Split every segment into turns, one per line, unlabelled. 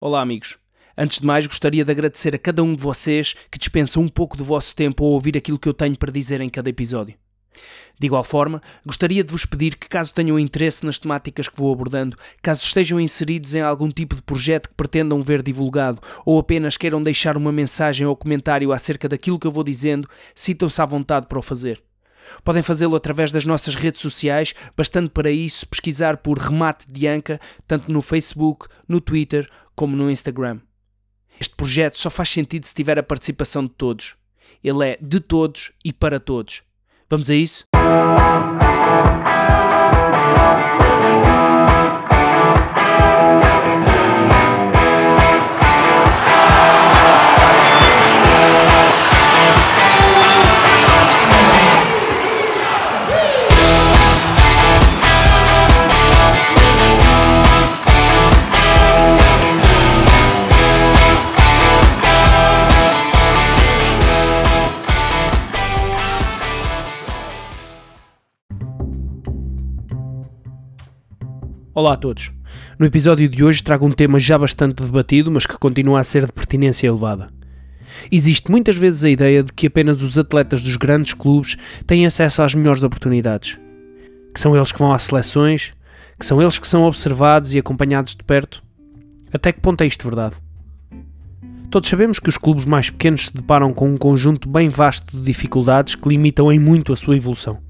Olá, amigos. Antes de mais, gostaria de agradecer a cada um de vocês que dispensa um pouco do vosso tempo a ouvir aquilo que eu tenho para dizer em cada episódio. De igual forma, gostaria de vos pedir que, caso tenham interesse nas temáticas que vou abordando, caso estejam inseridos em algum tipo de projeto que pretendam ver divulgado ou apenas queiram deixar uma mensagem ou comentário acerca daquilo que eu vou dizendo, sintam-se à vontade para o fazer. Podem fazê-lo através das nossas redes sociais, bastando para isso pesquisar por Remate de Anca, tanto no Facebook, no Twitter como no Instagram. Este projeto só faz sentido se tiver a participação de todos. Ele é de todos e para todos. Vamos a isso? Olá a todos. No episódio de hoje trago um tema já bastante debatido, mas que continua a ser de pertinência elevada. Existe muitas vezes a ideia de que apenas os atletas dos grandes clubes têm acesso às melhores oportunidades. Que são eles que vão às seleções, que são eles que são observados e acompanhados de perto. Até que ponto é isto verdade? Todos sabemos que os clubes mais pequenos se deparam com um conjunto bem vasto de dificuldades que limitam em muito a sua evolução.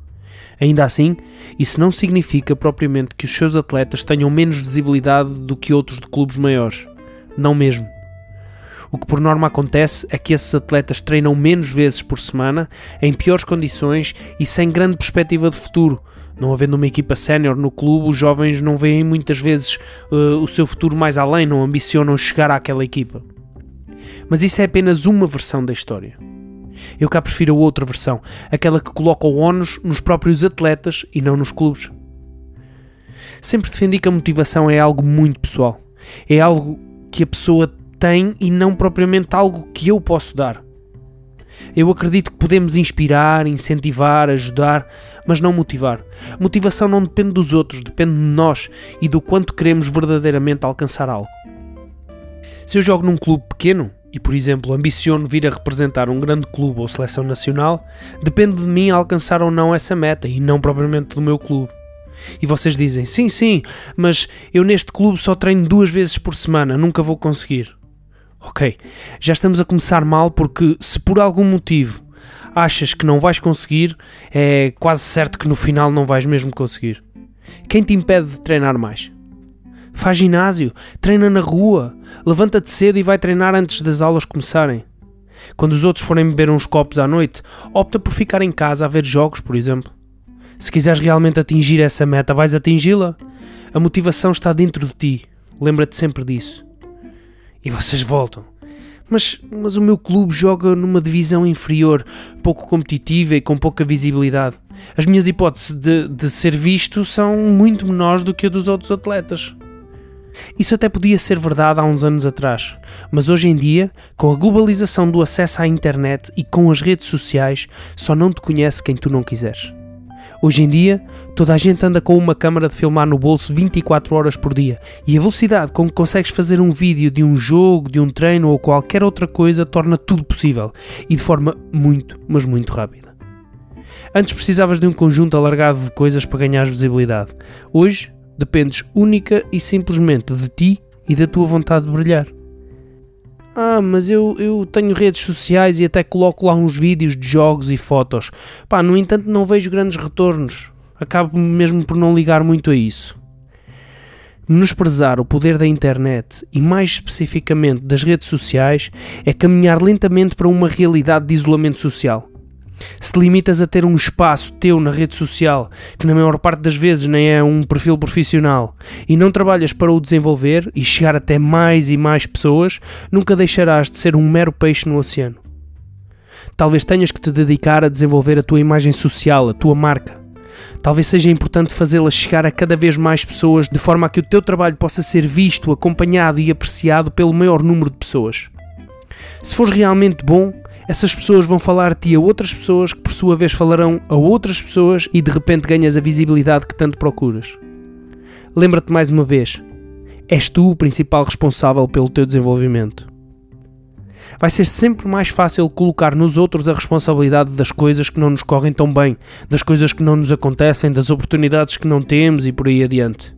Ainda assim, isso não significa propriamente que os seus atletas tenham menos visibilidade do que outros de clubes maiores. Não mesmo. O que por norma acontece é que esses atletas treinam menos vezes por semana, em piores condições e sem grande perspectiva de futuro. Não havendo uma equipa sénior no clube, os jovens não veem muitas vezes uh, o seu futuro mais além, não ambicionam chegar àquela equipa. Mas isso é apenas uma versão da história. Eu cá prefiro a outra versão, aquela que coloca o ónus nos próprios atletas e não nos clubes. Sempre defendi que a motivação é algo muito pessoal. É algo que a pessoa tem e não propriamente algo que eu posso dar. Eu acredito que podemos inspirar, incentivar, ajudar, mas não motivar. Motivação não depende dos outros, depende de nós e do quanto queremos verdadeiramente alcançar algo. Se eu jogo num clube pequeno, e, por exemplo, ambiciono vir a representar um grande clube ou seleção nacional, depende de mim alcançar ou não essa meta e não propriamente do meu clube. E vocês dizem: sim, sim, mas eu neste clube só treino duas vezes por semana, nunca vou conseguir. Ok, já estamos a começar mal porque, se por algum motivo achas que não vais conseguir, é quase certo que no final não vais mesmo conseguir. Quem te impede de treinar mais? Faz ginásio, treina na rua, levanta-te cedo e vai treinar antes das aulas começarem. Quando os outros forem beber uns copos à noite, opta por ficar em casa a ver jogos, por exemplo. Se quiseres realmente atingir essa meta, vais atingi-la. A motivação está dentro de ti. Lembra-te sempre disso. E vocês voltam. Mas, mas o meu clube joga numa divisão inferior, pouco competitiva e com pouca visibilidade. As minhas hipóteses de, de ser visto são muito menores do que a dos outros atletas. Isso até podia ser verdade há uns anos atrás, mas hoje em dia, com a globalização do acesso à internet e com as redes sociais, só não te conhece quem tu não quiseres. Hoje em dia, toda a gente anda com uma câmara de filmar no bolso 24 horas por dia e a velocidade com que consegues fazer um vídeo de um jogo, de um treino ou qualquer outra coisa torna tudo possível e de forma muito, mas muito rápida. Antes precisavas de um conjunto alargado de coisas para ganhar visibilidade. Hoje dependes única e simplesmente de ti e da tua vontade de brilhar. Ah, mas eu, eu tenho redes sociais e até coloco lá uns vídeos de jogos e fotos. Pá, no entanto não vejo grandes retornos. Acabo mesmo por não ligar muito a isso. Menosprezar o poder da internet e, mais especificamente, das redes sociais é caminhar lentamente para uma realidade de isolamento social. Se limitas a ter um espaço teu na rede social, que na maior parte das vezes nem é um perfil profissional, e não trabalhas para o desenvolver e chegar até mais e mais pessoas, nunca deixarás de ser um mero peixe no oceano. Talvez tenhas que te dedicar a desenvolver a tua imagem social, a tua marca. Talvez seja importante fazê-la chegar a cada vez mais pessoas, de forma a que o teu trabalho possa ser visto, acompanhado e apreciado pelo maior número de pessoas. Se fores realmente bom, essas pessoas vão falar de ti a outras pessoas que por sua vez falarão a outras pessoas e de repente ganhas a visibilidade que tanto procuras. Lembra-te mais uma vez: és tu o principal responsável pelo teu desenvolvimento. Vai ser sempre mais fácil colocar nos outros a responsabilidade das coisas que não nos correm tão bem, das coisas que não nos acontecem, das oportunidades que não temos e por aí adiante.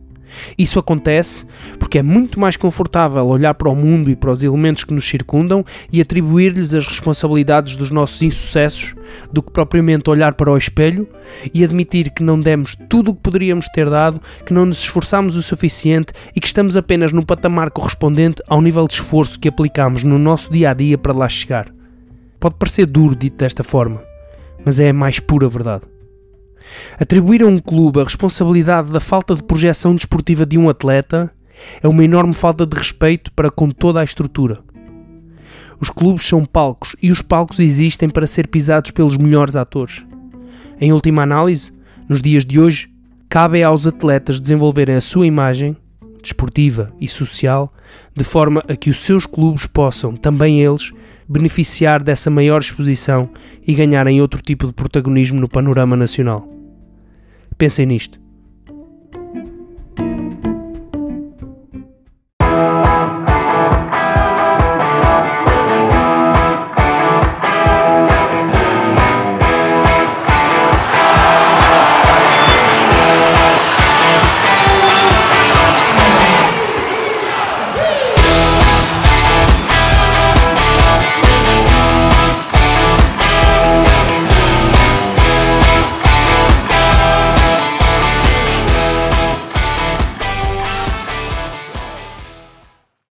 Isso acontece porque é muito mais confortável olhar para o mundo e para os elementos que nos circundam e atribuir-lhes as responsabilidades dos nossos insucessos do que propriamente olhar para o espelho e admitir que não demos tudo o que poderíamos ter dado, que não nos esforçamos o suficiente e que estamos apenas no patamar correspondente ao nível de esforço que aplicamos no nosso dia a dia para lá chegar. Pode parecer duro dito desta forma, mas é a mais pura verdade. Atribuir a um clube a responsabilidade da falta de projeção desportiva de um atleta é uma enorme falta de respeito para com toda a estrutura. Os clubes são palcos e os palcos existem para ser pisados pelos melhores atores. Em última análise, nos dias de hoje, cabe aos atletas desenvolverem a sua imagem, desportiva e social, de forma a que os seus clubes possam, também eles, beneficiar dessa maior exposição e ganharem outro tipo de protagonismo no panorama nacional. Pensem nisto.